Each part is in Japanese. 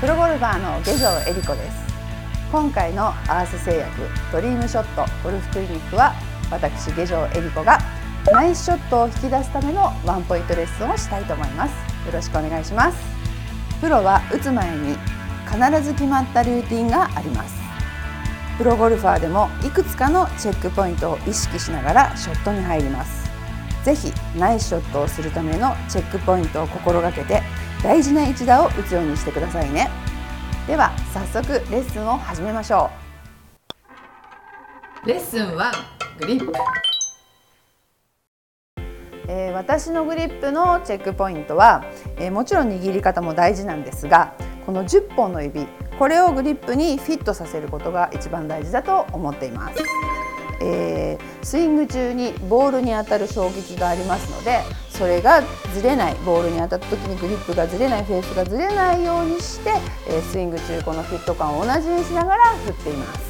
プロゴルファーの下条恵理子です。今回のアース製薬ドリームショットゴルフクリニックは私下条恵理子がナイスショットを引き出すためのワンポイントレッスンをしたいと思います。よろしくお願いします。プロは打つ前に必ず決まったルーティンがあります。プロゴルファーでもいくつかのチェックポイントを意識しながらショットに入ります。ぜひナイスショットをするためのチェックポイントを心がけて大事な一打を打つようにしてくださいね。では早速レッスンを始めましょう。レッスン1グリップ。えー私のグリップのチェックポイントは、えーもちろん握り方も大事なんですがこの10本の指これをグリップにフィットさせることが一番大事だと思っています、えースイング中にボールに当たる衝撃がありますのでそれがずれないボールに当たった時にグリップがずれないフェースがずれないようにして、えースイング中このフィット感を同じにしながら振っています。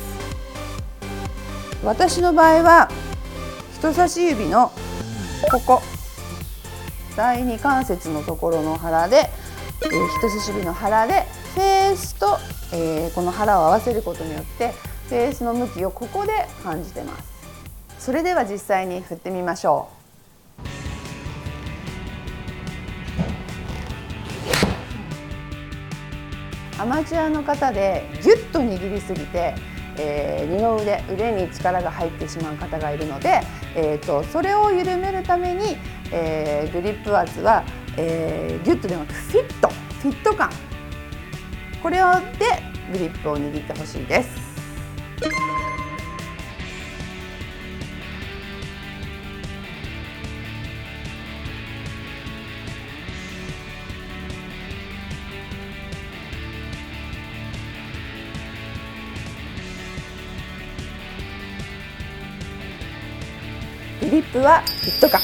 私の場合は人差し指のここ第二関節のところの腹で、えー人差し指の腹でフェースと、えーこの腹を合わせることによってフェースの向きをここで感じてます。それでは実際に振ってみましょう。アマチュアの方でギュッと握りすぎて、えー二の腕腕に力が入ってしまう方がいるので、えー、とそれを緩めるために、えーグリップ圧は、えーギュッとではなくフィットフィット感。これをでグリップを握ってほしいです。グリップはフィット感